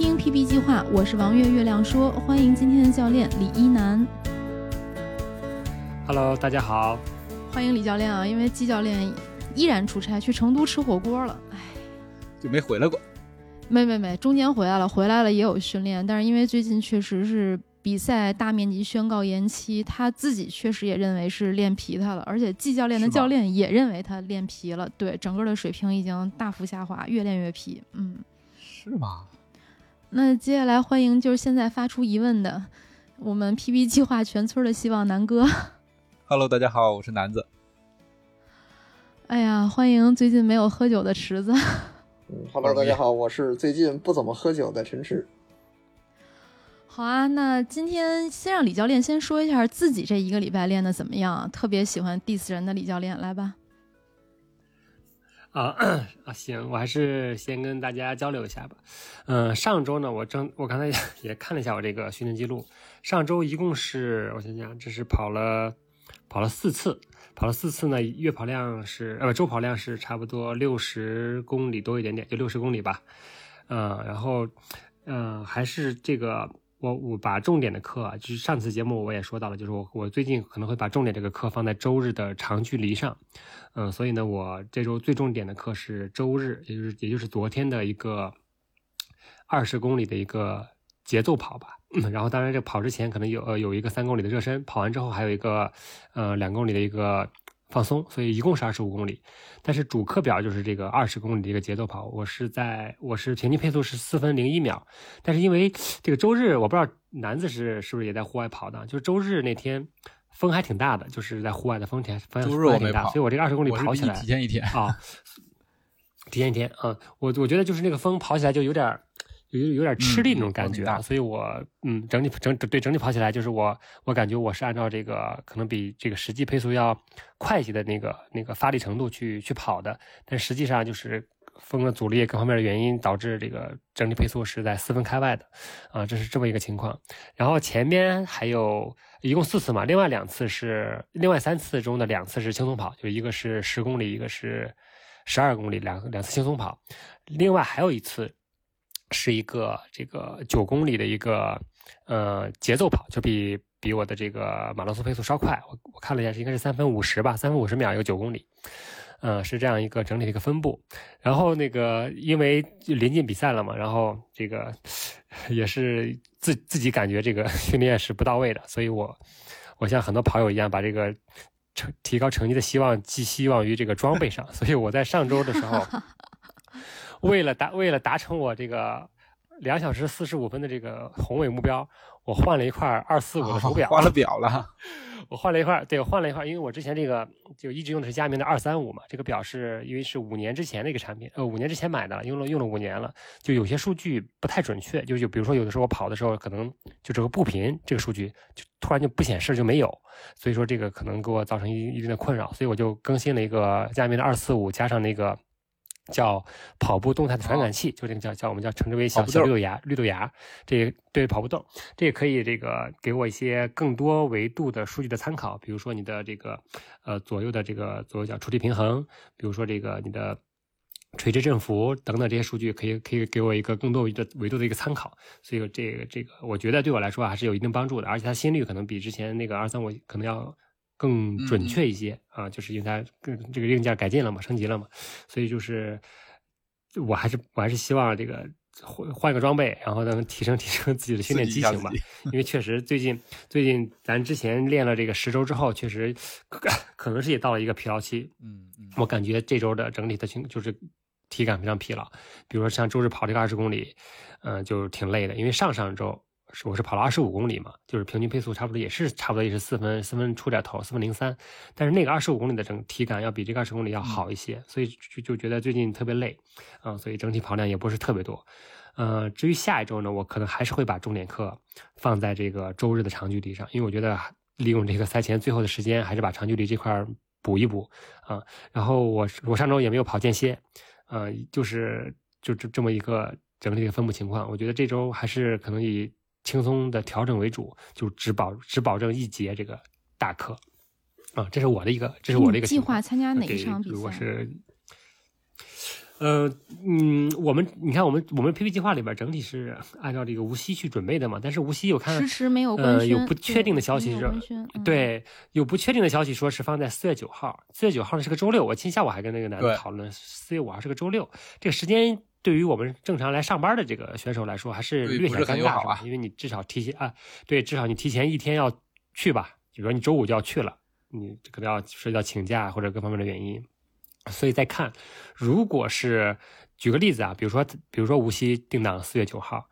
听 PP 计划，我是王月月亮说，欢迎今天的教练李一楠。Hello，大家好。欢迎李教练啊，因为季教练依然出差去成都吃火锅了，哎，就没回来过。没没没，中间回来了，回来了也有训练，但是因为最近确实是比赛大面积宣告延期，他自己确实也认为是练疲他了，而且季教练的教练也认为他练疲了，对，整个的水平已经大幅下滑，越练越皮，嗯。是吗？那接下来欢迎就是现在发出疑问的，我们 PB 计划全村的希望南哥。Hello，大家好，我是南子。哎呀，欢迎最近没有喝酒的池子。嗯，Hello，大家好，我是最近不怎么喝酒的陈池。好啊，那今天先让李教练先说一下自己这一个礼拜练的怎么样啊？特别喜欢 diss 人的李教练，来吧。啊 啊，行，我还是先跟大家交流一下吧。嗯、上周呢，我正我刚才也看了一下我这个训练记录，上周一共是我想想，这是跑了跑了四次，跑了四次呢，月跑量是呃周跑量是差不多六十公里多一点点，就六十公里吧。嗯、然后嗯、还是这个我我把重点的课啊，就是上次节目我也说到了，就是我我最近可能会把重点这个课放在周日的长距离上。嗯，所以呢，我这周最重点的课是周日，也就是也就是昨天的一个二十公里的一个节奏跑吧。然后当然这跑之前可能有呃有一个三公里的热身，跑完之后还有一个呃两公里的一个放松，所以一共是二十五公里。但是主课表就是这个二十公里的一个节奏跑，我是在我是平均配速是四分零一秒，但是因为这个周日我不知道南子是是不是也在户外跑的，就是周日那天。风还挺大的，就是在户外的风挺风还挺大，所以我这个二十公里跑起来提前一天。啊，提前一天啊，我我觉得就是那个风跑起来就有点儿有有点吃力那种感觉啊，嗯所以我嗯整体整对整体跑起来就是我我感觉我是按照这个可能比这个实际配速要快一些的那个那个发力程度去去跑的，但实际上就是风的阻力各方面的原因导致这个整体配速是在四分开外的啊，这是这么一个情况。然后前面还有一共四次嘛，另外两次是另外三次中的两次是轻松跑，就一个是十公里，一个是十二公里，两两次轻松跑，另外还有一次是一个这个九公里的一个呃节奏跑，就比比我的这个马拉松配速稍快，我我看了一下是应该是三分五十吧，三分五十秒一个九公里。呃，是这样一个整体的一个分布，然后那个因为临近比赛了嘛，然后这个 也是自自己感觉这个 训练是不到位的，所以我我像很多跑友一样，把这个成提高成绩的希望寄希望于这个装备上，所以我在上周的时候，为了达为了达成我这个两小时四十五分的这个宏伟目标，我换了一块二四五的手表，换了表了，我换了一块，对我换了一块，因为我之前这个就一直用的是佳明的二三五嘛，这个表是因为是五年之前的一个产品，呃，五年之前买的，用了用了五年了，就有些数据不太准确，就就比如说有的时候我跑的时候，可能就这个步频这个数据就突然就不显示就没有，所以说这个可能给我造成一一定的困扰，所以我就更新了一个佳明的二四五，加上那个。叫跑步动态的传感器，就这个叫叫我们叫称之为小小绿豆芽，绿豆芽，这个对跑步动，这也可以这个给我一些更多维度的数据的参考，比如说你的这个呃左右的这个左右脚触地平衡，比如说这个你的垂直振幅等等这些数据，可以可以给我一个更多维度的一个参考。所以这个这个我觉得对我来说还是有一定帮助的，而且它心率可能比之前那个二三五可能要更准确一些、啊，就是因为它更这个硬件改进了嘛，升级了嘛，所以就是我还是我还是希望这个换换个装备，然后能提升提升自己的训练激情吧。因为确实最近最近咱之前练了这个十周之后，确实可可能是也到了一个疲劳期。嗯嗯，我感觉这周的整体的情就是体感非常疲劳。比如说像周日跑这个二十公里，嗯、就挺累的，因为上上周是我是跑了二十五公里嘛，就是平均配速差不多也是差不多也是四分四分出点头，四分零三。但是那个二十五公里的整体感要比这个二十公里要好一些，所以就就觉得最近特别累啊，所以整体跑量也不是特别多。呃，至于下一周呢，我可能还是会把重点课放在这个周日的长距离上，因为我觉得利用这个赛前最后的时间，还是把长距离这块补一补啊。然后我我上周也没有跑间歇，呃，就是就这这么一个整体的分布情况。我觉得这周还是可能以轻松的调整为主，就只保只保证一节这个大课啊。这是我的一个，这是我的一个计划。参加哪一场比赛？如果是。呃嗯，我们你看，我们我们 PP 计划里边整体是按照这个无锡去准备的嘛，但是无锡有看迟迟没有呃有不确定的消息是，对，有不确定的消息说是放在四月九号，四月九号呢是个周六，我今天下午还跟那个男的讨论，四月五号是个周六，这个时间对于我们正常来上班的这个选手来说还是略显尴尬，吧，因为你至少提前啊，对，至少你提前一天要去吧，比如说你周五就要去了，你可能要涉及到请假或者各方面的原因。所以再看，如果是举个例子啊，比如说，比如说无锡定档四月九号，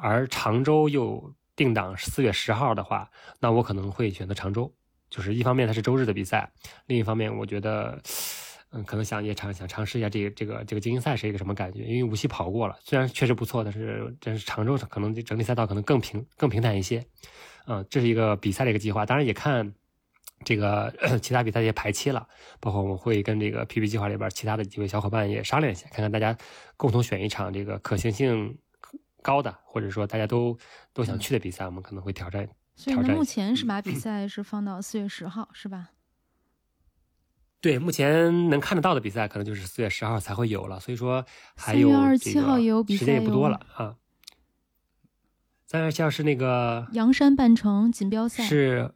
而常州又定档四月十号的话，那我可能会选择常州。就是一方面它是周日的比赛，另一方面我觉得，嗯，可能想也尝想尝试一下这个这个这个精英赛是一个什么感觉。因为无锡跑过了，虽然确实不错，但是但是常州可能整体赛道可能更平更平坦一些。嗯，这是一个比赛的一个计划，当然也看。这个 其他比赛也排期了，包括我们会跟这个 PP 计划里边其他的几位小伙伴也商量一下，看看大家共同选一场这个可行性高的，或者说大家都都想去的比赛，我们可能会挑战。所以目前是把比赛是放到四月十号，是吧？对，目前能看得到的比赛可能就是四月十号才会有了，所以说还有这个时间也不多了啊。三月二十七号是那个阳山半程锦标赛是。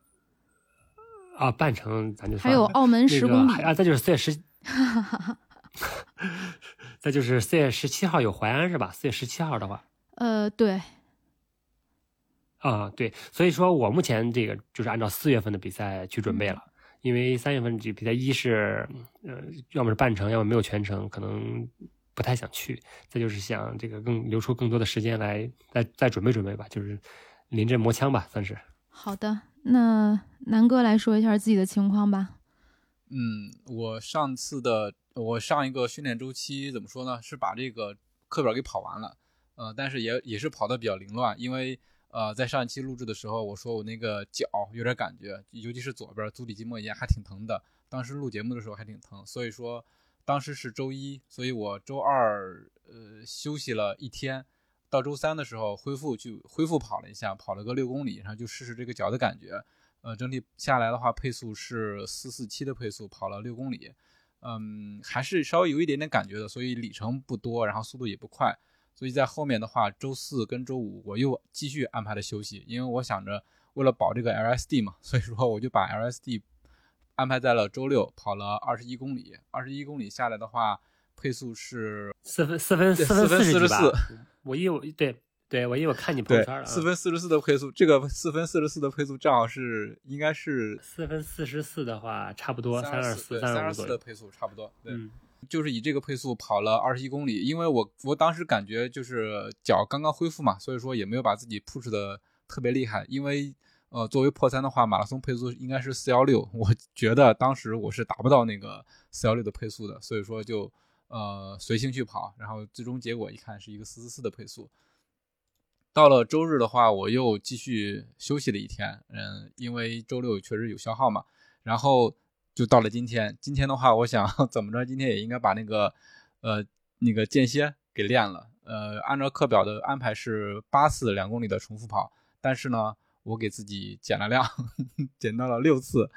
啊，半程咱就还有澳门十公里啊，再就是四月十，再就是四月十七号有淮安是吧？四月十七号的话，呃，对，啊对，所以说我目前这个就是按照四月份的比赛去准备了，因为三月份这比赛一是呃，要么是半程，要么没有全程，可能不太想去，再就是想这个更留出更多的时间来再再准备准备吧，就是临阵磨枪吧，算是。好的。那南哥来说一下自己的情况吧。嗯，我上次的我上一个训练周期怎么说呢？是把这个课表给跑完了，呃，但是也也是跑的比较凌乱，因为呃，在上一期录制的时候，我说我那个脚有点感觉，尤其是左边足底筋膜炎还挺疼的，当时录节目的时候还挺疼，所以说当时是周一，所以我周二呃休息了一天。到周三的时候恢复去恢复跑了一下，跑了个六公里，然后就试试这个脚的感觉。呃，整体下来的话，配速是四四七的配速，跑了六公里，嗯，还是稍微有一点点感觉的，所以里程不多，然后速度也不快。所以在后面的话，周四跟周五我又继续安排了休息，因为我想着为了保这个 LSD 嘛，所以说我就把 LSD 安排在了周六，跑了二十一公里。二十一公里下来的话，配速是四分四分四分四十四。我一我对对，我因为我看你朋友圈了，四分四十四的配速，这个四分四十四的配速正好是应该是四分四十四的话，差不多三二四三二四的配速差不多，对，就是以这个配速跑了二十一公里，因为我我当时感觉就是脚刚刚恢复嘛，所以说也没有把自己 push 的特别厉害，因为呃作为破三的话，马拉松配速应该是四幺六，我觉得当时我是达不到那个四幺六的配速的，所以说就。呃，随性去跑，然后最终结果一看是一个四四四的配速。到了周日的话，我又继续休息了一天，嗯，因为周六确实有消耗嘛。然后就到了今天，今天的话，我想 怎么着，今天也应该把那个呃那个间歇给练了。呃，按照课表的安排是八次两公里的重复跑，但是呢，我给自己减了量，减到了六次。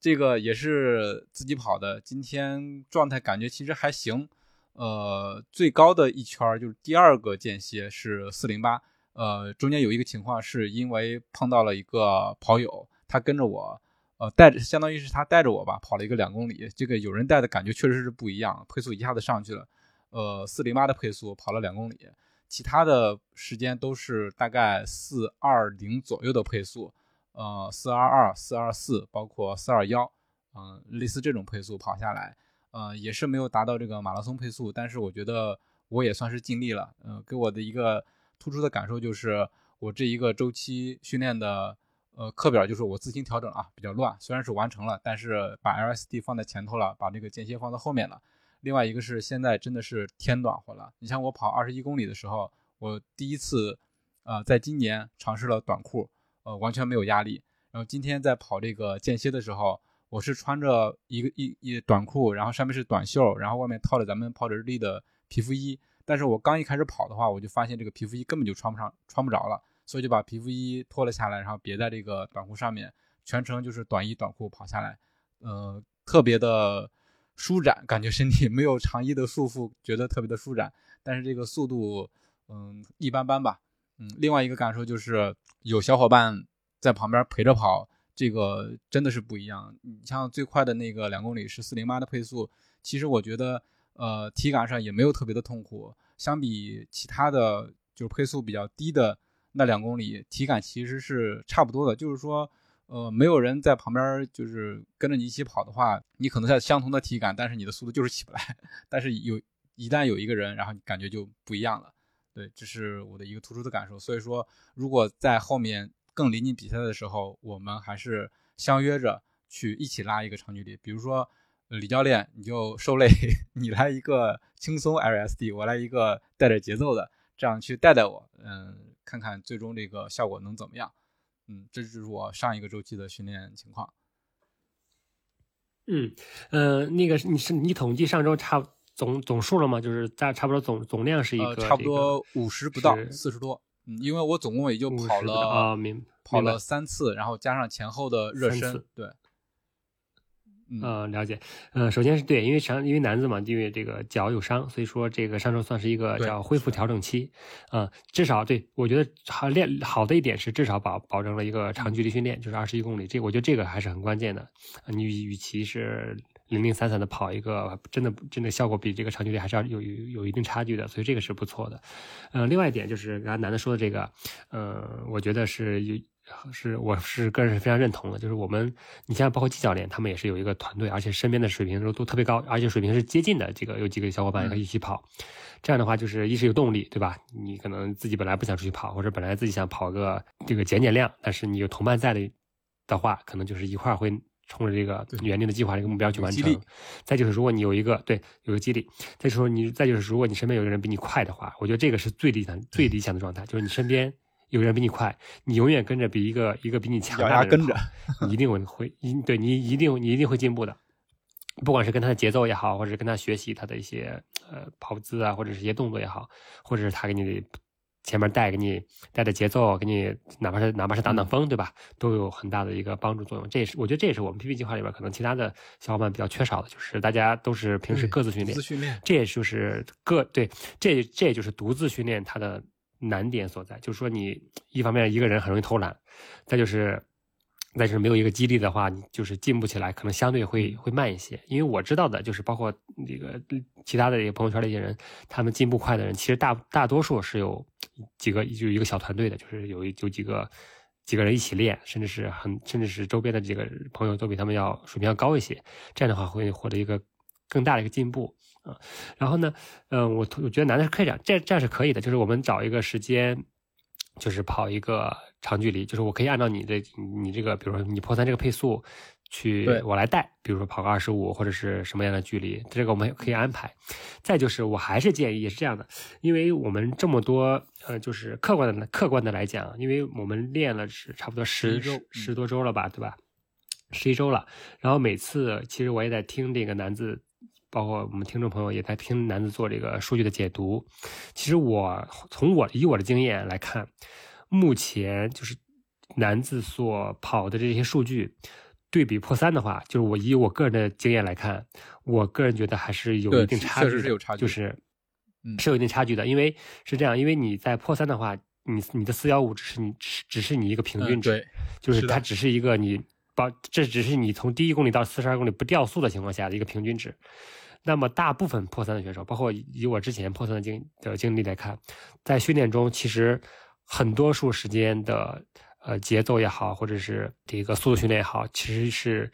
这个也是自己跑的，今天状态感觉其实还行，呃，最高的一圈就是第二个间歇是四零八，呃，中间有一个情况是因为碰到了一个跑友，他跟着我，呃，带着相当于是他带着我吧，跑了一个两公里，这个有人带的感觉确实是不一样，配速一下子上去了，呃，四零八的配速跑了两公里，其他的时间都是大概四二零左右的配速。呃，四二二、四二四，包括四二幺，嗯，类似这种配速跑下来，呃，也是没有达到这个马拉松配速，但是我觉得我也算是尽力了。嗯，给我的一个突出的感受就是，我这一个周期训练的呃课表就是我自行调整啊，比较乱。虽然是完成了，但是把 LSD 放在前头了，把这个间歇放在后面了。另外一个是现在真的是天暖和了，你像我跑二十一公里的时候，我第一次呃在今年尝试了短裤，呃完全没有压力。然后今天在跑这个间歇的时候，我是穿着一个一一短裤，然后上面是短袖，然后外面套着咱们跑者日历的皮肤衣。但是我刚一开始跑的话，我就发现这个皮肤衣根本就穿不上，穿不着了，所以就把皮肤衣脱了下来，然后别在这个短裤上面，全程就是短衣短裤跑下来，呃，特别的舒展，感觉身体没有长衣的束缚，觉得特别的舒展。但是这个速度，嗯，一般般吧。嗯，另外一个感受就是有小伙伴在旁边陪着跑，这个真的是不一样。你像最快的那个两公里是四零八的配速，其实我觉得。呃，体感上也没有特别的痛苦，相比其他的，就是配速比较低的那两公里，体感其实是差不多的。就是说，呃，没有人在旁边，就是跟着你一起跑的话，你可能在相同的体感，但是你的速度就是起不来。但是有一旦有一个人，然后你感觉就不一样了。对，这是我的一个突出的感受。所以说，如果在后面更临近比赛的时候，我们还是相约着去一起拉一个长距离，比如说。李教练，你就受累，你来一个轻松 LSD，我来一个带着节奏的，这样去带带我，嗯，看看最终这个效果能怎么样，嗯，这就是我上一个周期的训练情况。嗯，呃，那个你是你统计上周差总总数了吗？就是大差不多总总量是一个差不多五十不到四十多，嗯，因为我总共也就跑了啊，明跑了三次，然后加上前后的热身，对。嗯，了解。嗯，首先是对，因为长因为男子嘛，因为这个脚有伤，所以说这个上周算是一个叫恢复调整期。嗯，至少对我觉得好练好的一点是至少保保证了一个长距离训练，就是二十一公里。这我觉得这个还是很关键的。你与其是零零散散的跑一个，真的真的效果比这个长距离还是要有有有一定差距的，所以这个是不错的。嗯，另外一点就是刚才男的说的这个，嗯，我觉得是有。是，我是个人是非常认同的。就是我们，你像包括季教练，他们也是有一个团队，而且身边的水平都都特别高，而且水平是接近的。这个有几个小伙伴可以一起跑，这样的话就是一是有动力，对吧？你可能自己本来不想出去跑，或者本来自己想跑个这个减减量，但是你有同伴在的的话，可能就是一块儿会冲着这个原定的计划这个目标去完成。再就是如果你有一个对有个激励，再说你再就是如果你身边有个人比你快的话，我觉得这个是最理想最理想的状态，就是你身边。有人比你快，你永远跟着比一个一个比你强大的人跑，你一定会会一对你一定你一定会进步的，不管是跟他的节奏也好，或者是跟他学习他的一些呃跑姿啊，或者是一些动作也好，或者是他给你前面带给你带的节奏，给你哪怕是哪怕是挡挡风，对吧？都有很大的一个帮助作用。这也是我觉得这也是我们 PP 计划里边可能其他的小伙伴比较缺少的，就是大家都是平时各自训练，训练，这也就是各对这这也就是独自训练他的。难点所在就是说，你一方面一个人很容易偷懒，再就是，再就是没有一个激励的话，你就是进步起来可能相对会会慢一些。因为我知道的就是，包括那个其他的一个朋友圈的一些人，他们进步快的人，其实大大多数是有几个就一个小团队的，就是有有几个几个人一起练，甚至是很甚至是周边的几个朋友都比他们要水平要高一些，这样的话会获得一个更大的一个进步。啊，然后呢，嗯，我我觉得男的是可以这样，这这样是可以的，就是我们找一个时间，就是跑一个长距离，就是我可以按照你的你这个，比如说你破三这个配速，去我来带，比如说跑个二十五或者是什么样的距离，这个我们可以安排。再就是我还是建议也是这样的，因为我们这么多，呃，就是客观的客观的来讲，因为我们练了是差不多十十多周了吧，对吧？十一周了，然后每次其实我也在听这个男子。包括我们听众朋友也在听男子做这个数据的解读。其实我从我以我的经验来看，目前就是男子所跑的这些数据对比破三的话，就是我以我个人的经验来看，我个人觉得还是有一定差距，确实是有差距，就是是有一定差距的。因为是这样，因为你在破三的话，你你的四幺五只是你只是你一个平均值，就是它只是一个你把这只是你从第一公里到四十二公里不掉速的情况下的一个平均值。那么大部分破三的选手，包括以我之前破三的经的经历来看，在训练中其实很多数时间的呃节奏也好，或者是这个速度训练也好，其实是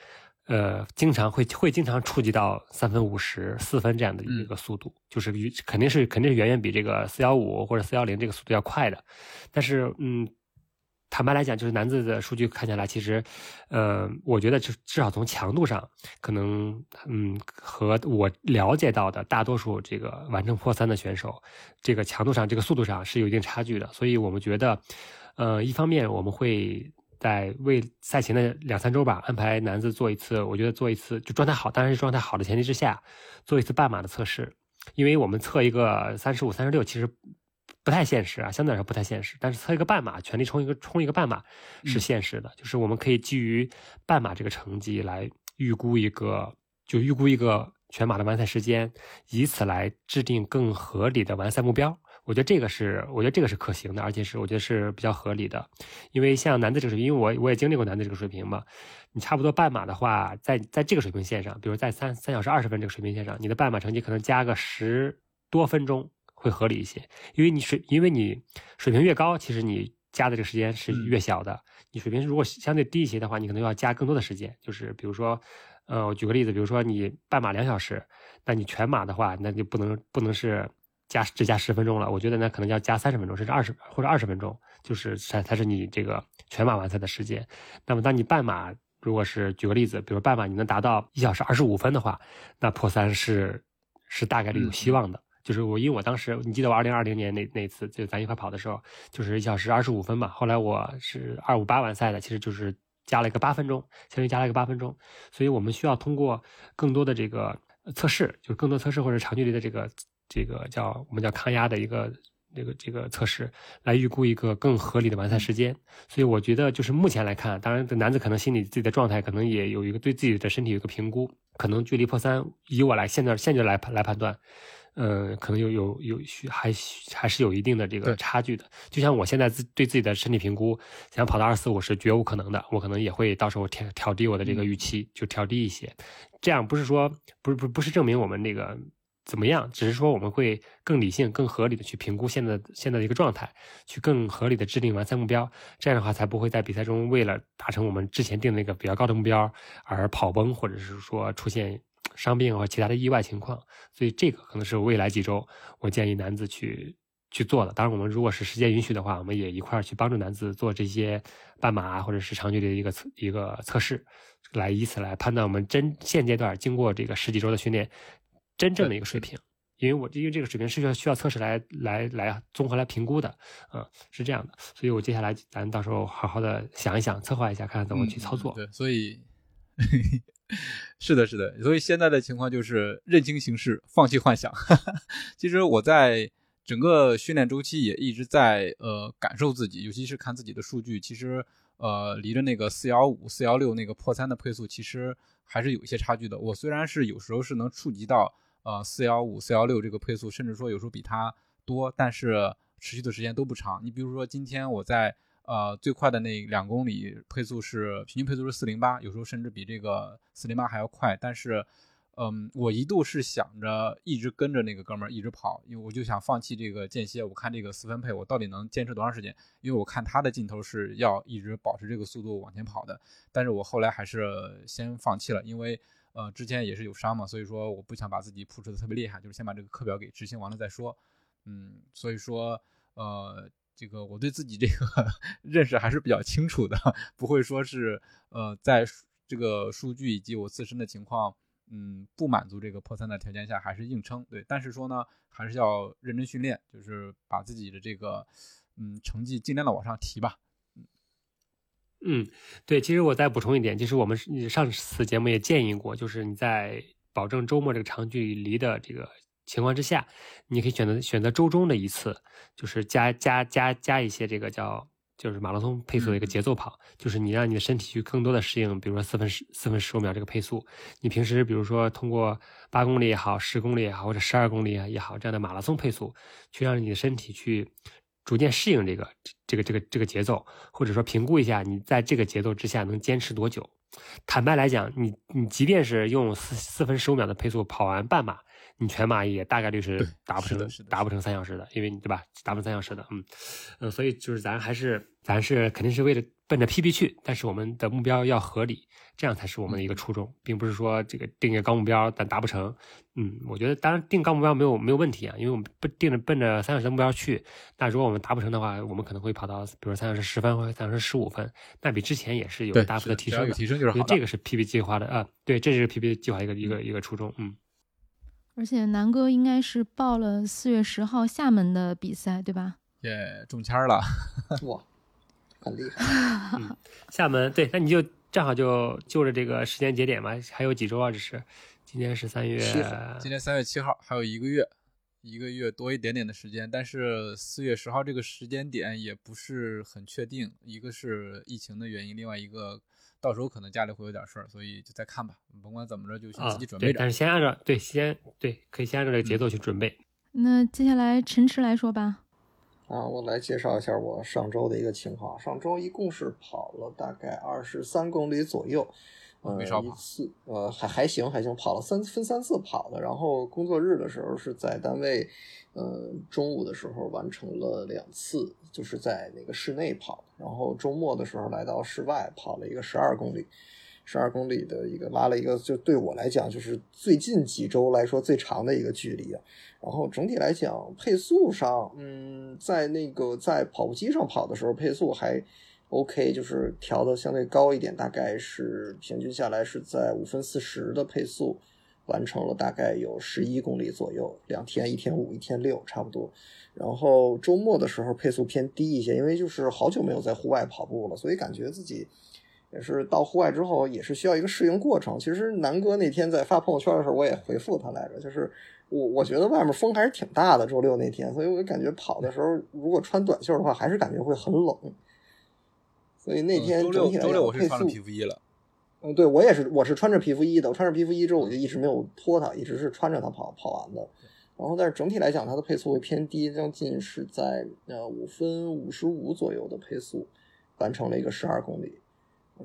呃经常会会经常触及到三分五十四分这样的一个速度，就是肯定是肯定是远远比这个四幺五或者四幺零这个速度要快的。但是嗯，坦白来讲，就是男子的数据看下来，其实，呃，我觉得至至少从强度上，可能，嗯，和我了解到的大多数这个完成破三的选手，这个强度上、这个速度上是有一定差距的。所以我们觉得，呃，一方面我们会在为赛前的两三周吧，安排男子做一次，我觉得做一次就状态好，当然是状态好的前提之下，做一次半马的测试，因为我们测一个三十五、三十六，其实。不太现实啊，相对来说不太现实。但是测一个半马，全力冲一个冲一个半马是现实的，就是我们可以基于半马这个成绩来预估一个，就预估一个全马的完赛时间，以此来制定更合理的完赛目标。我觉得这个是，我觉得这个是可行的，而且是我觉得是比较合理的。因为像男子这个水平，因为我我也经历过男子这个水平嘛，你差不多半马的话，在在这个水平线上，比如在三三小时二十分这个水平线上，你的半马成绩可能加个十多分钟。会合理一些，因为你水，因为你水平越高，其实你加的这个时间是越小的。你水平如果相对低一些的话，你可能要加更多的时间。就是比如说，呃，我举个例子，比如说你半马两小时，那你全马的话，那就不能不能是加只加十分钟了。我觉得那可能要加三十分钟，甚至二十或者二十分钟，就是才才是你这个全马完赛的时间。那么当你半马如果是举个例子，比如半马你能达到一小时二十五分的话，那破三是是大概率有希望的。就是我，因为我当时，你记得我二零二零年那那次，就咱一块跑的时候，就是一小时二十五分嘛。后来我是二五八完赛的，其实就是加了一个八分钟，相当于加了一个八分钟。所以我们需要通过更多的这个测试，就是更多测试或者长距离的这个这个叫我们叫抗压的一个这个这个测试，来预估一个更合理的完赛时间。所以我觉得，就是目前来看，当然男子可能心里自己的状态可能也有一个对自己的身体有一个评估，可能距离破三，以我来现在现在来来判断。呃，可能有有有需还还是有一定的这个差距的。就像我现在自对自己的身体评估，想跑到二四五是绝无可能的，我可能也会到时候调调低我的这个预期，就调低一些。这样不是说不是不不是证明我们那个怎么样，只是说我们会更理性、更合理的去评估现在现在的一个状态，去更合理的制定完赛目标。这样的话才不会在比赛中为了达成我们之前定的那个比较高的目标而跑崩，或者是说出现。伤病和其他的意外情况，所以这个可能是未来几周我建议男子去去做的。当然，我们如果是时间允许的话，我们也一块儿去帮助男子做这些半马或者是长距离的一个测一个测试，来以此来判断我们真现阶段经过这个十几周的训练真正的一个水平。因为我因为这个水平是需要需要测试来来来综合来评估的，嗯，是这样的。所以我接下来咱到时候好好的想一想，策划一下，看看怎么去操作。对，所以。是的，是的，所以现在的情况就是认清形势，放弃幻想。其实我在整个训练周期也一直在呃感受自己，尤其是看自己的数据，其实呃离着那个四幺五、四幺六那个破三的配速，其实还是有一些差距的。我虽然是有时候是能触及到呃四幺五、四幺六这个配速，甚至说有时候比它多，但是持续的时间都不长。你比如说今天我在。呃，最快的那两公里配速是平均配速是四零八，有时候甚至比这个四零八还要快。但是，嗯，我一度是想着一直跟着那个哥们儿一直跑，因为我就想放弃这个间歇。我看这个四分配我到底能坚持多长时间？因为我看他的劲头是要一直保持这个速度往前跑的。但是我后来还是先放弃了，因为呃之前也是有伤嘛，所以说我不想把自己 push 的特别厉害，就是先把这个课表给执行完了再说。嗯，所以说呃。这个我对自己这个 认识还是比较清楚的，不会说是呃在这个数据以及我自身的情况，嗯不满足这个破三的条件下还是硬撑。对，但是说呢还是要认真训练，就是把自己的这个嗯成绩尽量的往上提吧。嗯嗯，对，其实我再补充一点，就是我们上次节目也建议过，就是你在保证周末这个长距离的这个。情况之下，你可以选择选择周中的一次，就是加加加加一些这个叫就是马拉松配速的一个节奏跑，就是你让你的身体去更多的适应，比如说四分十四分十五秒这个配速。你平时比如说通过八公里也好，十公里也好，或者十二公里也好这样的马拉松配速，去让你的身体去逐渐适应这个这个这个这个节奏，或者说评估一下你在这个节奏之下能坚持多久。坦白来讲，你你即便是用四四分十五秒的配速跑完半马。你全马也大概率是达不成达不成三小时的，因为你对吧，达不成三小时的，嗯嗯，所以就是咱还是咱是肯定是为了奔着 PB 去，但是我们的目标要合理，这样才是我们的一个初衷，并不是说这个定一个高目标但达不成。嗯，我觉得当然定高目标没有没有问题啊，因为我们不定着奔着三小时的目标去，那如果我们达不成的话，我们可能会跑到比如三小时十分或者三小时十五分，那比之前也是有对大幅的提升的。提升就是这个是 PB 计划的啊，对，这是 PB 计划一个一个一个初衷，嗯。而且南哥应该是报了四月十号厦门的比赛，对吧？也，中签了，哇，很厉害。厦门对，那你就正好就就着这个时间节点嘛，还有几周啊？这是今天是三月，今天三月七号，还有一个月，一个月多一点点的时间。但是四月十号这个时间点也不是很确定，一个是疫情的原因，另外一个到时候可能家里会有点事儿，所以就再看吧。甭管怎么着，就先啊自己，准备对，但是先按照对先对，可以先按照这个节奏去准备。那接下来陈池来说吧。啊，我来介绍一下我上周的一个情况。上周一共是跑了大概二十三公里左右，呃，没少跑一次，呃，还还行还行，跑了三分三次跑的。然后工作日的时候是在单位，呃，中午的时候完成了两次，就是在那个室内跑。然后周末的时候来到室外跑了一个十二公里，十二公里的一个拉了一个，就对我来讲就是最近几周来说最长的一个距离啊。然后整体来讲，配速上，嗯，在那个在跑步机上跑的时候，配速还 OK，就是调的相对高一点，大概是平均下来是在五分四十的配速，完成了大概有十一公里左右，两天，一天五，一天六，差不多。然后周末的时候配速偏低一些，因为就是好久没有在户外跑步了，所以感觉自己也是到户外之后也是需要一个适应过程。其实南哥那天在发朋友圈的时候，我也回复他来着，就是我我觉得外面风还是挺大的，周六那天，所以我感觉跑的时候如果穿短袖的话，还是感觉会很冷。所以那天嗯周六周整体来讲我是穿了速皮肤衣了，嗯，对我也是，我是穿着皮肤衣的。我穿着皮肤衣之后，我就一直没有脱它，一直是穿着它跑跑完的。然后，但是整体来讲，它的配速会偏低，将近是在呃五分五十五左右的配速，完成了一个十二公里。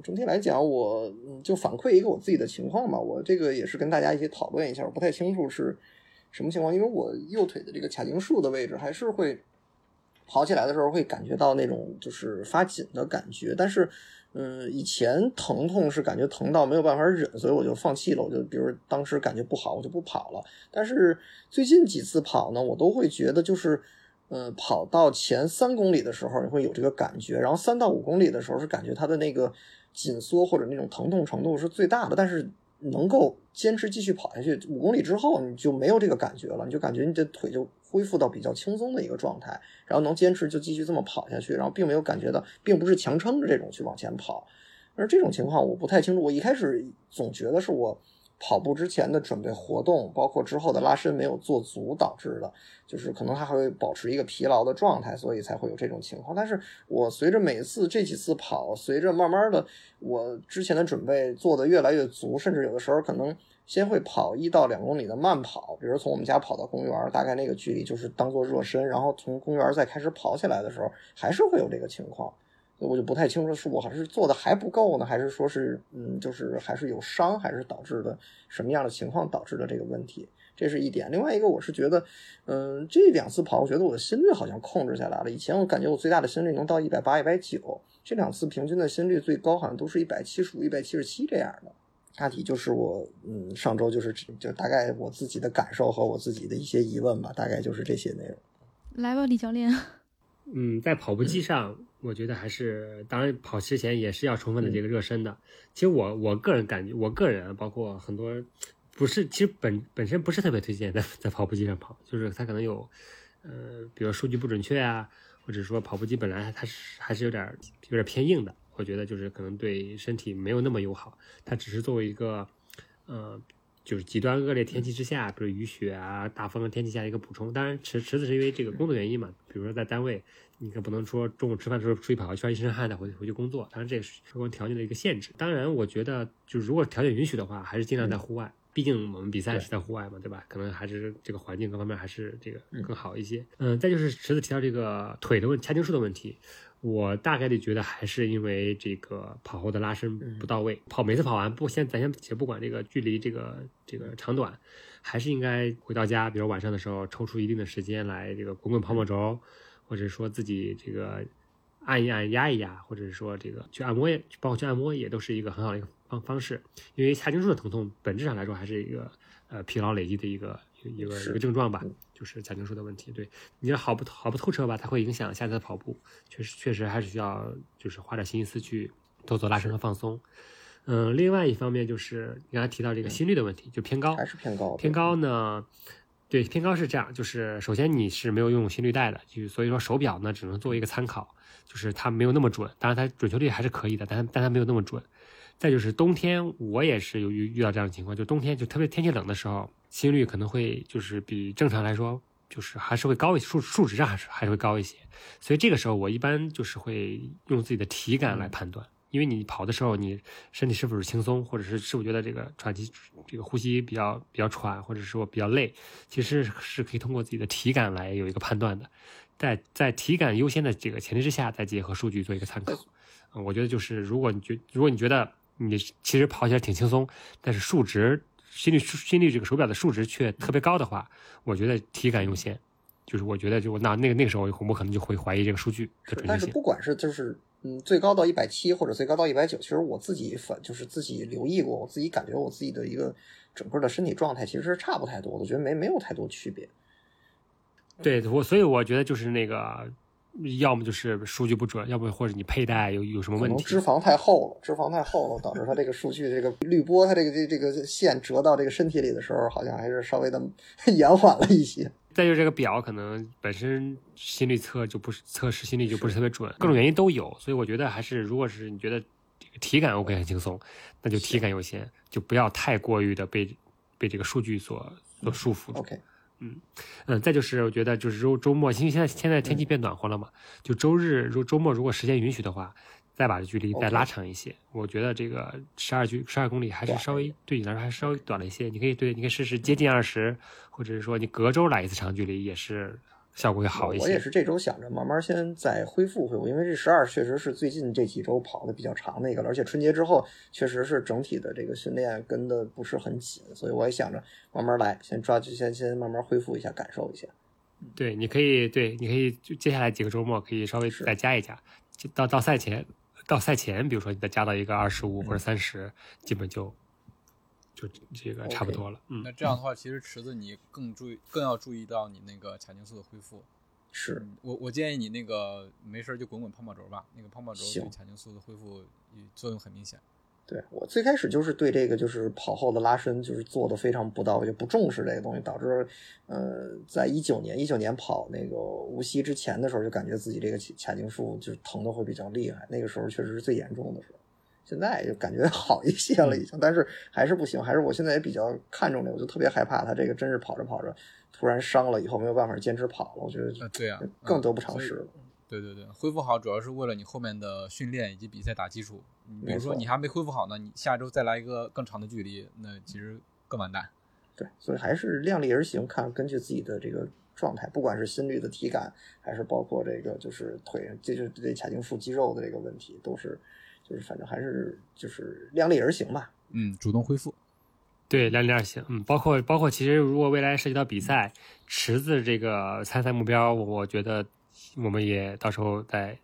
整体来讲，我嗯就反馈一个我自己的情况吧。我这个也是跟大家一起讨论一下，我不太清楚是什么情况，因为我右腿的这个髂胫束的位置还是会跑起来的时候会感觉到那种就是发紧的感觉，但是，嗯，以前疼痛是感觉疼到没有办法忍，所以我就放弃了，我就比如当时感觉不好，我就不跑了。但是最近几次跑呢，我都会觉得就是，呃，跑到前三公里的时候你会有这个感觉，然后三到五公里的时候是感觉它的那个紧缩或者那种疼痛程度是最大的，但是能够坚持继续跑下去。五公里之后你就没有这个感觉了，你就感觉你的腿就恢复到比较轻松的一个状态，然后能坚持就继续这么跑下去，然后并没有感觉到，并不是强撑着这种去往前跑。而这种情况我不太清楚，我一开始总觉得是我跑步之前的准备活动，包括之后的拉伸没有做足导致的，就是可能它还会保持一个疲劳的状态，所以才会有这种情况。但是我随着每次这几次跑，随着慢慢的我之前的准备做的越来越足，甚至有的时候可能先会跑一到两公里的慢跑，比如从我们家跑到公园，大概那个距离就是当做热身，然后从公园再开始跑起来的时候，还是会有这个情况。所以我就不太清楚是我还是做的还不够呢，还是说是嗯，就是还是有伤，还是导致的什么样的情况导致的这个问题，这是一点。另外一个，我是觉得，嗯，这两次跑，我觉得我的心率好像控制下来了。以前我感觉我最大的心率能到一百八、一百九，这两次平均的心率最高好像都是一百七十五、一百七十七这样的。大体就是我，嗯，上周就是就大概我自己的感受和我自己的一些疑问吧，大概就是这些内容。来吧，李教练。嗯，在跑步机上，我觉得还是，当然跑之前也是要充分的这个热身的。其实我我个人感觉，我个人啊，包括很多，不是，其实本本身不是特别推荐在在跑步机上跑，就是它可能有，呃，比如数据不准确啊，或者说跑步机本来它是还是有点有点偏硬的，我觉得就是可能对身体没有那么友好。它只是作为一个，呃。就是极端恶劣天气之下，比如雨雪啊、大风的天气下一个补充。当然，池池子是因为这个工作原因嘛，比如说在单位，你可不能说中午吃饭的时候出去跑一圈一身汗再回回去工作。当然，这也是客观条件的一个限制。当然，我觉得就是如果条件允许的话，还是尽量在户外。毕竟我们比赛是在户外嘛，对吧？可能还是这个环境各方面还是这个更好一些。嗯，再就是池子提到这个腿的问髂胫束的问题。我大概率觉得还是因为这个跑后的拉伸不到位，跑每次跑完不先咱先且不管这个距离这个这个长短，还是应该回到家，比如晚上的时候抽出一定的时间来这个滚滚泡沫轴，或者说自己这个按一按、压一压，或者是说这个去按摩也，包括去按摩也都是一个很好的一个方方式。因为髂胫束的疼痛本质上来说还是一个呃疲劳累积的一个一个一个症状吧，就是髂胫束的问题。对你要好不好不透彻吧，它会影响下次的跑步。确实确实还是需要就是花点心思去多做拉伸和放松。嗯，另外一方面就是你刚才提到这个心率的问题，就偏高，还是偏高。偏高呢，对，偏高是这样，就是首先你是没有用心率带的，就所以说手表呢只能作为一个参考，就是它没有那么准，当然它准确率还是可以的，但但它没有那么准。再就是冬天，我也是有遇遇到这样的情况，就冬天就特别天气冷的时候，心率可能会就是比正常来说就是还是会高一些，数数值上还是还是会高一些，所以这个时候我一般就是会用自己的体感来判断。因为你跑的时候，你身体是否是轻松，或者是是否觉得这个喘气、这个呼吸比较比较喘，或者说比较累，其实是可以通过自己的体感来有一个判断的。在在体感优先的这个前提之下，再结合数据做一个参考。嗯，我觉得就是如果你觉如果你觉得你其实跑起来挺轻松，但是数值心率心率这个手表的数值却特别高的话，我觉得体感优先。就是我觉得就那那个那个时候我可能就会怀疑这个数据的准确性。但是不管是就是。嗯，最高到一百七或者最高到一百九，其实我自己反就是自己留意过，我自己感觉我自己的一个整个的身体状态其实是差不太多，我觉得没没有太多区别。对我，所以我觉得就是那个，要么就是数据不准，要不或者你佩戴有有什么问题，脂肪太厚了，脂肪太厚了，导致它这个数据这个滤波，它这个这这个线折到这个身体里的时候，好像还是稍微的 延缓了一些。再就是这个表可能本身心率测就不是测试心率就不是特别准，各种原因都有，所以我觉得还是如果是你觉得体感 OK 很轻松，那就体感优先，就不要太过于的被被这个数据所所束缚。OK，嗯嗯，再就是我觉得就是周周末，因为现在现在天气变暖和了嘛，就周日如周末如果时间允许的话。再把距离再拉长一些，我觉得这个十二距十二公里还是稍微对你来说还是稍微短了一些。你可以对，你可以试试接近二十，或者是说你隔周来一次长距离，也是效果会好一些。我也是这周想着慢慢先再恢复恢复，因为这十二确实是最近这几周跑的比较长的一个了，而且春节之后确实是整体的这个训练跟的不是很紧，所以我也想着慢慢来，先抓就先先慢慢恢复一下，感受一下。对，你可以对，你可以就接下来几个周末可以稍微再加一加，到到赛前。到赛前，比如说你再加到一个二十五或者三十，基本就就这个差不多了。嗯，那这样的话，其实池子你更注意，更要注意到你那个髂胫束的恢复。是我我建议你那个没事就滚滚泡泡轴吧，那个泡泡轴对髂胫束的恢复作用很明显。对我最开始就是对这个就是跑后的拉伸就是做的非常不到位，就不重视这个东西，导致呃，在一九年一九年跑那个无锡之前的时候，就感觉自己这个髂胫束就疼的会比较厉害，那个时候确实是最严重的时候。现在就感觉 好一些了，已经，但是还是不行，还是我现在也比较看重这个，我就特别害怕他这个真是跑着跑着突然伤了以后没有办法坚持跑了，我觉得对呀，更得不偿失了。对对对，恢复好主要是为了你后面的训练以及比赛打基础。比如说你还没恢复好呢，你下周再来一个更长的距离，那其实更完蛋。对，所以还是量力而行，看根据自己的这个状态，不管是心率的体感，还是包括这个就是腿，就是这髂胫束肌肉的这个问题，都是就是反正还是就是量力而行吧。嗯，主动恢复。对，量力而行。嗯，包括包括其实如果未来涉及到比赛，池子这个参赛目标，我觉得。我们也到时候再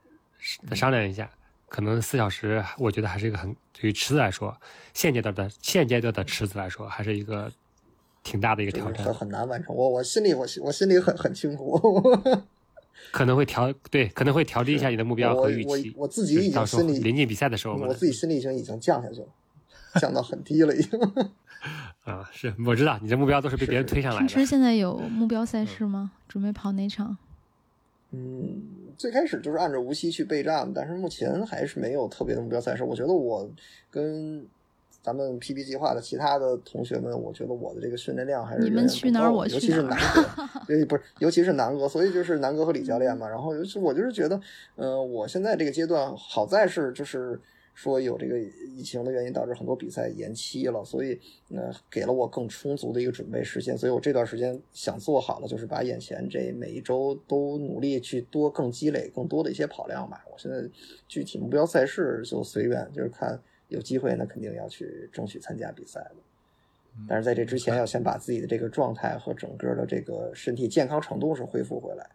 再商量一下，可能四小时，我觉得还是一个很对于池子来说，现阶段的现阶段的池子来说，还是一个挺大的一个挑战，很难完成。我我心里我我心里很很清楚，可能会调对，可能会调低一下你的目标和预期。我自己已经心里临近比赛的时候，我自己心里已经已经降下去了，降到很低了已经。啊，是我知道你的目标都是被别人推上来的。春现在有目标赛事吗？准备跑哪场？嗯，最开始就是按照无锡去备战，但是目前还是没有特别的目标赛事。我觉得我跟咱们 PP 计划的其他的同学们，我觉得我的这个训练量还是你们去哪儿我去哪儿，尤其是南哥，对，不是，尤其是南哥，所以就是南哥和李教练嘛。然后尤其我就是觉得，嗯，我现在这个阶段好在是就是。说有这个疫情的原因导致很多比赛延期了，所以呃给了我更充足的一个准备时间，所以我这段时间想做好了，就是把眼前这每一周都努力去多更积累更多的一些跑量吧。我现在具体目标赛事就随缘，就是看有机会那肯定要去争取参加比赛的。但是在这之前，要先把自己的这个状态和整个的这个身体健康程度是恢复回来，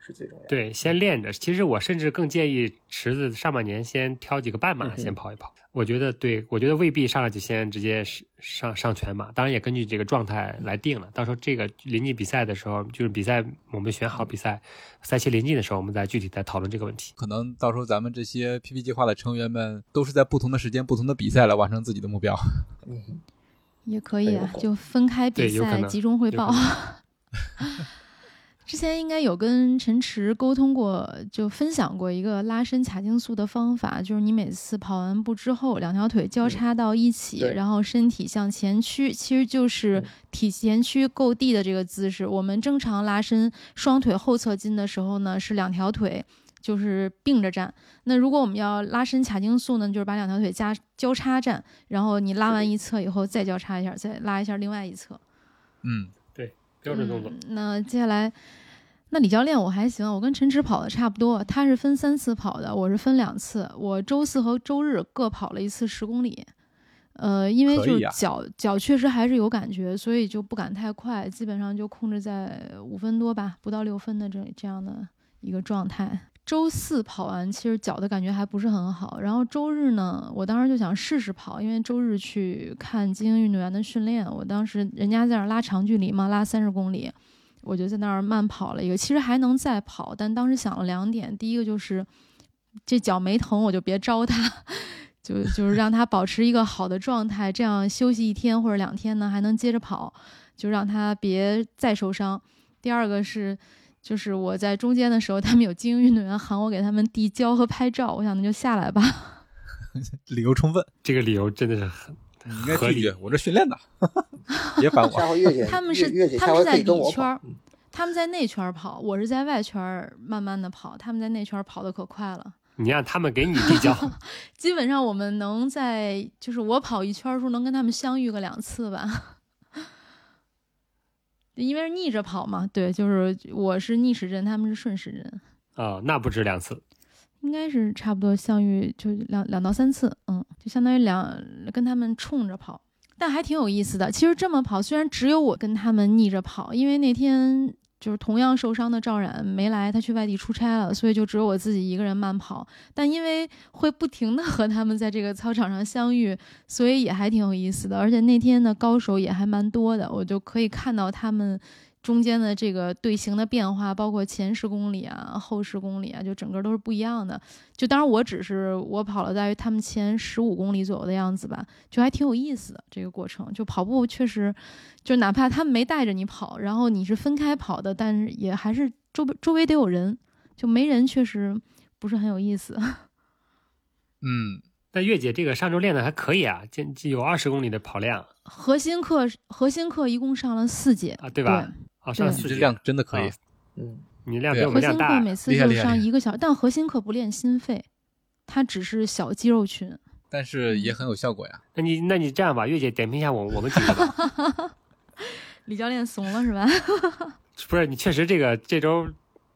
是最重要的。对，先练着。其实我甚至更建议池子上半年先挑几个半马先跑一跑。我觉得，对我觉得未必上来就先直接上上全马，当然也根据这个状态来定了。到时候这个临近比赛的时候，就是比赛我们选好比赛赛期临近的时候，我们再具体再讨论这个问题。可能到时候咱们这些 PP 计划的成员们都是在不同的时间、不同的比赛来完成自己的目标。嗯。也可以啊，就分开比赛，集中汇报。之前应该有跟陈池沟通过，就分享过一个拉伸髂胫束的方法，就是你每次跑完步之后，两条腿交叉到一起，然后身体向前屈，其实就是体前屈够地的这个姿势。我们正常拉伸双腿后侧筋的时候呢，是两条腿。就是并着站。那如果我们要拉伸髂胫束呢，就是把两条腿加交叉站，然后你拉完一侧以后再交叉一下，再拉一下另外一侧。嗯，对，标准动作。那接下来，那李教练我还行，我跟陈池跑的差不多。他是分三次跑的，我是分两次。我周四和周日各跑了一次十公里。呃，因为就是脚脚确实还是有感觉，所以就不敢太快，基本上就控制在五分多吧，不到六分的这这样的一个状态。周四跑完，其实脚的感觉还不是很好。然后周日呢，我当时就想试试跑，因为周日去看精英运动员的训练。我当时人家在那拉长距离嘛，拉三十公里，我就在那儿慢跑了一个。其实还能再跑，但当时想了两点：第一个就是这脚没疼，我就别招他，就就是让他保持一个好的状态，这样休息一天或者两天呢，还能接着跑，就让他别再受伤。第二个是。就是我在中间的时候，他们有精英运动员喊我给他们递胶和拍照，我想那就下来吧。理由充分，这个理由真的是很应该拒绝。我这训练的，别烦我。他们是他们是在里圈，他们在内圈跑，我是在外圈慢慢的跑，他们在内圈跑的可快了。你让他们给你递胶，基本上我们能在就是我跑一圈的时候能跟他们相遇个两次吧。因为是逆着跑嘛，对，就是我是逆时针，他们是顺时针。哦，那不止两次，应该是差不多相遇就两两到三次，嗯，就相当于两跟他们冲着跑，但还挺有意思的。其实这么跑，虽然只有我跟他们逆着跑，因为那天。就是同样受伤的赵冉没来，他去外地出差了，所以就只有我自己一个人慢跑。但因为会不停的和他们在这个操场上相遇，所以也还挺有意思的。而且那天的高手也还蛮多的，我就可以看到他们。中间的这个队形的变化，包括前十公里啊、后十公里啊，就整个都是不一样的。就当然我只是我跑了大约他们前十五公里左右的样子吧，就还挺有意思的这个过程。就跑步确实，就哪怕他们没带着你跑，然后你是分开跑的，但是也还是周周围得有人，就没人确实不是很有意思。嗯，那月姐这个上周练的还可以啊，就有二十公里的跑量。核心课核心课一共上了四节啊，对吧？好，上四节量真的可以。嗯，你量比我们量大。核心课每次就上一个小时，但核心课不练心肺，它只是小肌肉群。但是也很有效果呀。那你那你这样吧，月姐点评一下我我们几个。李教练怂了是吧？不是，你确实这个这周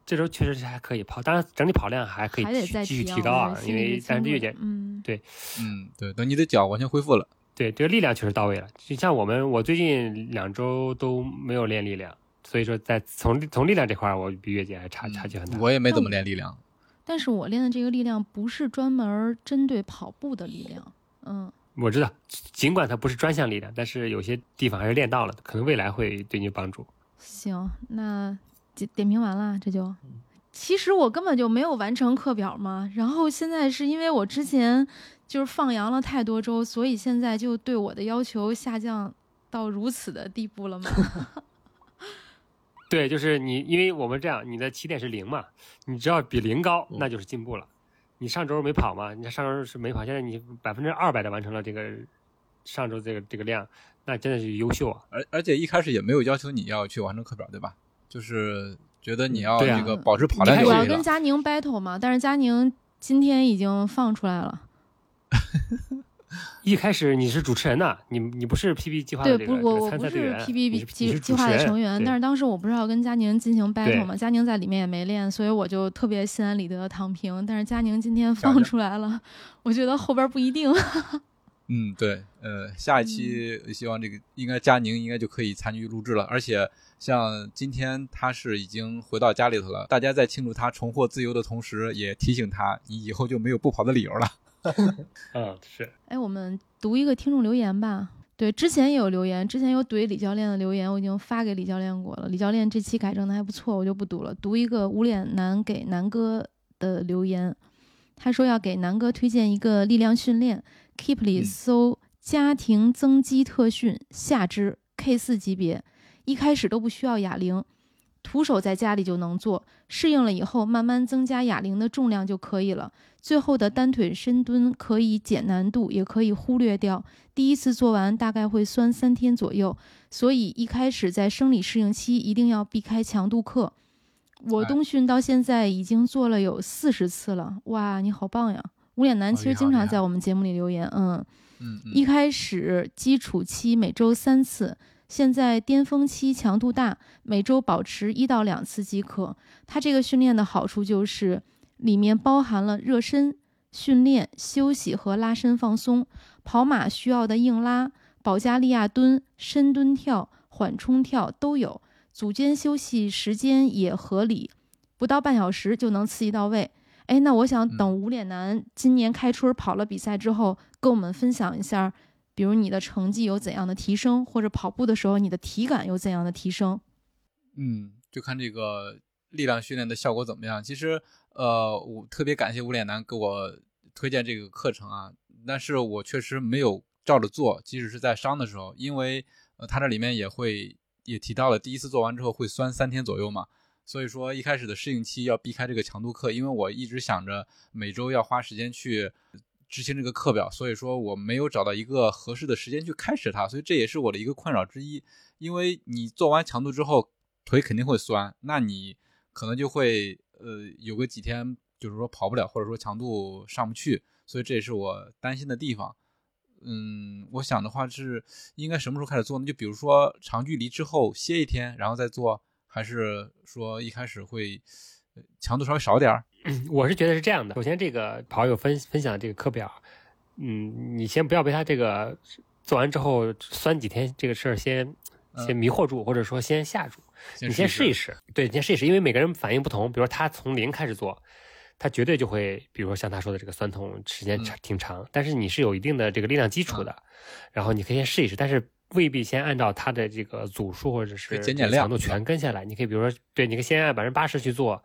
这周确实是还可以跑，当然整体跑量还可以继续提高啊，因为但是月姐，嗯，对，嗯对，等你的脚完全恢复了。对，这个力量确实到位了。就像我们，我最近两周都没有练力量，所以说在从从力量这块儿，我比月姐还差差距很大。我也没怎么练力量，但是我练的这个力量不是专门针对跑步的力量。嗯，我知道，尽管它不是专项力量，但是有些地方还是练到了，可能未来会对你有帮助。行，那点点评完了，这就。其实我根本就没有完成课表嘛，然后现在是因为我之前。就是放羊了太多周，所以现在就对我的要求下降到如此的地步了吗？对，就是你，因为我们这样，你的起点是零嘛，你只要比零高，那就是进步了。你上周没跑嘛？你上周是没跑，现在你百分之二百的完成了这个上周这个这个量，那真的是优秀啊！而而且一开始也没有要求你要去完成课表，对吧？就是觉得你要这个保持跑量就可以了。我要跟佳宁 battle 嘛，但是佳宁今天已经放出来了。一开始你是主持人呢，你你不是 PB 计划的这个参赛队员，是 PB 计计划的成员。但是当时我不是要跟佳宁进行 battle 嘛，佳宁在里面也没练，所以我就特别心安理得的躺平。但是佳宁今天放出来了，我觉得后边不一定。嗯，对，呃，下一期希望这个应该佳宁应该就可以参与录制了，而且像今天他是已经回到家里头了，大家在庆祝他重获自由的同时，也提醒他，你以后就没有不跑的理由了。嗯，是。哎，我们读一个听众留言吧。对，之前也有留言，之前有怼李教练的留言，我已经发给李教练过了。李教练这期改正的还不错，我就不读了。读一个无脸男给南哥的留言，他说要给南哥推荐一个力量训练。Keep 里搜家庭增肌特训下肢 K 四级别，一开始都不需要哑铃，徒手在家里就能做，适应了以后慢慢增加哑铃的重量就可以了。最后的单腿深蹲可以减难度，也可以忽略掉。第一次做完大概会酸三天左右，所以一开始在生理适应期一定要避开强度课。我冬训到现在已经做了有四十次了，哇，你好棒呀！无脸男其实经常在我们节目里留言，嗯嗯，一开始基础期每周三次，现在巅峰期强度大，每周保持一到两次即可。它这个训练的好处就是里面包含了热身训练、休息和拉伸放松，跑马需要的硬拉、保加利亚蹲、深蹲跳、缓冲跳都有，组间休息时间也合理，不到半小时就能刺激到位。哎，那我想等无脸男今年开春跑了比赛之后，跟我们分享一下，比如你的成绩有怎样的提升，或者跑步的时候你的体感有怎样的提升。嗯，就看这个力量训练的效果怎么样。其实，呃，我特别感谢无脸男给我推荐这个课程啊，但是我确实没有照着做，即使是在伤的时候，因为呃，他这里面也会也提到了，第一次做完之后会酸三天左右嘛。所以说一开始的适应期要避开这个强度课，因为我一直想着每周要花时间去执行这个课表，所以说我没有找到一个合适的时间去开始它，所以这也是我的一个困扰之一。因为你做完强度之后腿肯定会酸，那你可能就会呃有个几天就是说跑不了，或者说强度上不去，所以这也是我担心的地方。嗯，我想的话是应该什么时候开始做呢？就比如说长距离之后歇一天，然后再做。还是说一开始会强度稍微少点儿？我是觉得是这样的。首先，这个跑友分分享这个课表，嗯，你先不要被他这个做完之后酸几天这个事儿先先迷惑住，或者说先吓住。你先试一试，对，你先试一试，因为每个人反应不同。比如说他从零开始做，他绝对就会，比如说像他说的这个酸痛时间长挺长。但是你是有一定的这个力量基础的，然后你可以先试一试。但是。未必先按照它的这个组数或者是强度全跟下来，你可以比如说，对，你可以先按百分之八十去做。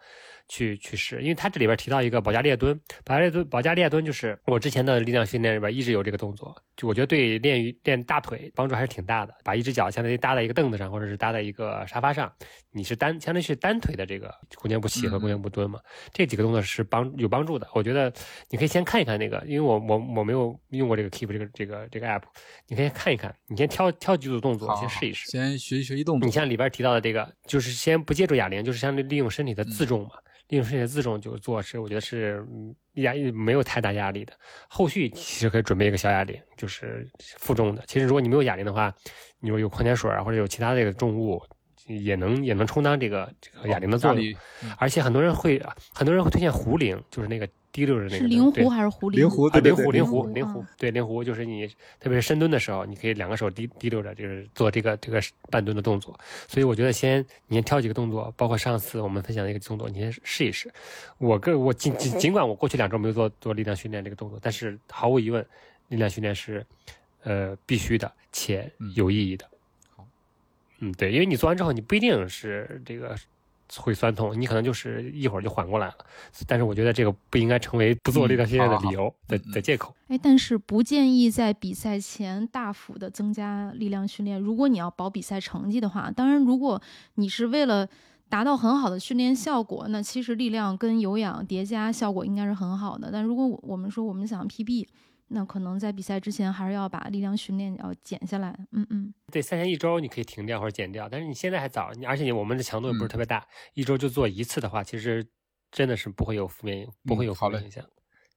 去去试，因为它这里边提到一个保加利亚蹲，保加利亚蹲，保加利亚蹲就是我之前的力量训练里边一直有这个动作，就我觉得对练练大腿帮助还是挺大的。把一只脚相当于搭在一个凳子上，或者是搭在一个沙发上，你是单相当于是单腿的这个弓箭步起和弓箭步蹲嘛，这几个动作是帮有帮助的。我觉得你可以先看一看那个，因为我我我没有用过这个 Keep 这个这个这个 app，你可以看一看，你先挑挑几组动作先试一试，先学习学习动作。你像里边提到的这个，就是先不借助哑铃，就是相当于利用身体的自重嘛。利用身体的自重就做是，我觉得是压没有太大压力的。后续其实可以准备一个小哑铃，就是负重的。其实如果你没有哑铃的话，你说有矿泉水啊，或者有其他这个重物，也能也能充当这个这个哑铃的作用。而且很多人会很多人会推荐壶铃，就是那个。滴溜着那个是灵狐还是狐狸？灵狐对灵狐灵狐灵狐对灵狐就是你特别是深蹲的时候，你可以两个手滴滴溜着，就是做这个这个半蹲的动作。所以我觉得先你先挑几个动作，包括上次我们分享的一个动作，你先试一试。我个我尽尽尽管我过去两周没有做做力量训练这个动作，但是毫无疑问，力量训练是呃必须的且有意义的。好，嗯对，因为你做完之后你不一定是这个。会酸痛，你可能就是一会儿就缓过来了，但是我觉得这个不应该成为不做力量训练的理由的的借口。哎，但是不建议在比赛前大幅的增加力量训练。如果你要保比赛成绩的话，当然，如果你是为了达到很好的训练效果，那其实力量跟有氧叠加效果应该是很好的。但如果我们说我们想 PB。那可能在比赛之前还是要把力量训练要减下来。嗯嗯，对，赛前一周你可以停掉或者减掉，但是你现在还早，你而且我们的强度也不是特别大，一周就做一次的话，其实真的是不会有负面，不会有负面影响。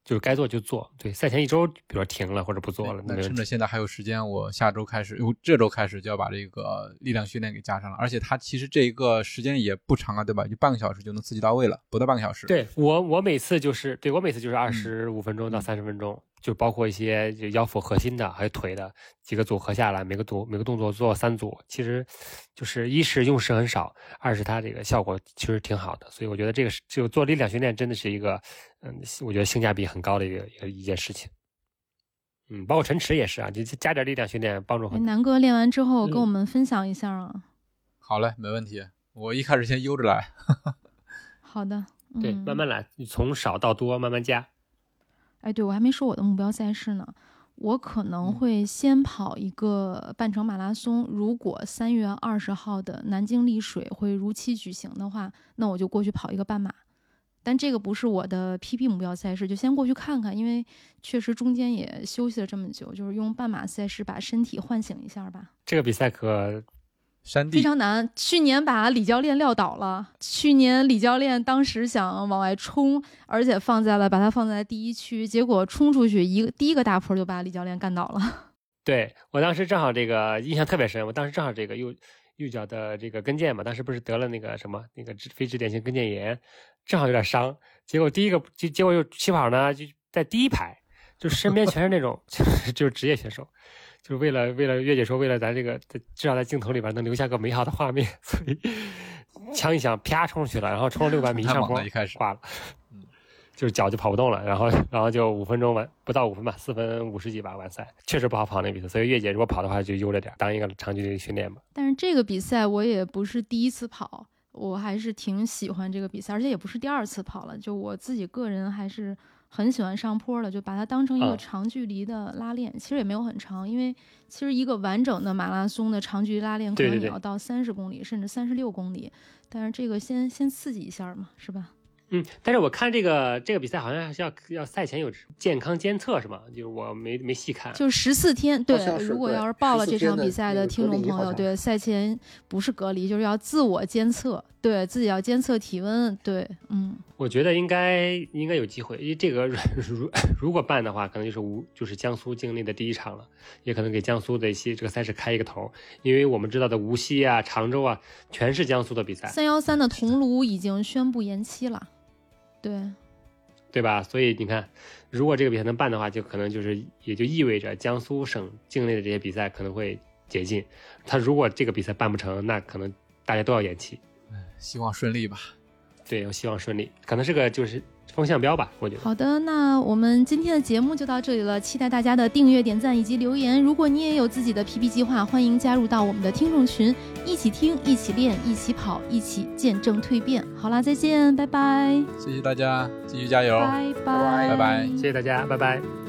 就是该做就做。对，赛前一周，比如说停了或者不做了，那趁着现在还有时间，我下周开始，我这周开始就要把这个力量训练给加上了。而且它其实这一个时间也不长啊，对吧？就半个小时就能刺激到位了，不到半个小时。对我，我每次就是对我每次就是二十五分钟到三十分钟。就包括一些就腰腹核心的，还有腿的几个组合下来，每个组每个动作做三组，其实就是一是用时很少，二是它这个效果其实挺好的。所以我觉得这个是就做力量训练真的是一个，嗯，我觉得性价比很高的一个一个一件事情。嗯，包括陈池也是啊，就加点力量训练帮助很大。南哥练完之后跟我们分享一下啊。好嘞，没问题。我一开始先悠着来。好的。对，慢慢来，你从少到多慢慢加。哎，对我还没说我的目标赛事呢，我可能会先跑一个半程马拉松。如果三月二十号的南京丽水会如期举行的话，那我就过去跑一个半马。但这个不是我的 PP 目标赛事，就先过去看看，因为确实中间也休息了这么久，就是用半马赛事把身体唤醒一下吧。这个比赛可山地非常难。去年把李教练撂倒了，去年李教练当时想往外冲，而且放在了把他放在第一区，结果冲出去一个第一个大坡就把李教练干倒了。对我当时正好这个印象特别深，我当时正好这个右右脚的这个跟腱嘛，当时不是得了那个什么那个非支点性跟腱炎。正好有点伤，结果第一个结结果又起跑呢，就在第一排，就身边全是那种 就是职业选手，就是为了为了月姐说为了咱这个在至少在镜头里边能留下个美好的画面，所以枪一响啪冲出去了，然后冲了六百米上坡一开始挂了，就是脚就跑不动了，然后然后就五分钟完不到五分吧，四分五十几吧完赛，确实不好跑那比赛，所以月姐如果跑的话就悠着点，当一个长距离训练吧。但是这个比赛我也不是第一次跑。我还是挺喜欢这个比赛，而且也不是第二次跑了。就我自己个人还是很喜欢上坡的，就把它当成一个长距离的拉练。其实也没有很长，因为其实一个完整的马拉松的长距离拉练可能也要到三十公里，甚至三十六公里。但是这个先先刺激一下嘛，是吧？嗯，但是我看这个这个比赛好像是要要赛前有健康监测是吗？就是我没没细看，就十四天。对，如果要是报了这场比赛的听众朋友，对，赛前不是隔离，就是要自我监测，对自己要监测体温。对，嗯，我觉得应该应该有机会，因为这个 如如果办的话，可能就是无就是江苏境内的第一场了，也可能给江苏的一些这个赛事开一个头，因为我们知道的无锡啊、常州啊，全是江苏的比赛。三幺三的桐庐已经宣布延期了。对，对吧？所以你看，如果这个比赛能办的话，就可能就是也就意味着江苏省境内的这些比赛可能会解禁。他如果这个比赛办不成，那可能大家都要延期。希望顺利吧。对，我希望顺利，可能是个就是。方向标吧，我觉得。好的，那我们今天的节目就到这里了，期待大家的订阅、点赞以及留言。如果你也有自己的 PP 计划，欢迎加入到我们的听众群，一起听，一起练，一起跑，一起见证蜕变。好啦，再见，拜拜。谢谢大家，继续加油，拜拜，拜拜，谢谢大家，拜拜。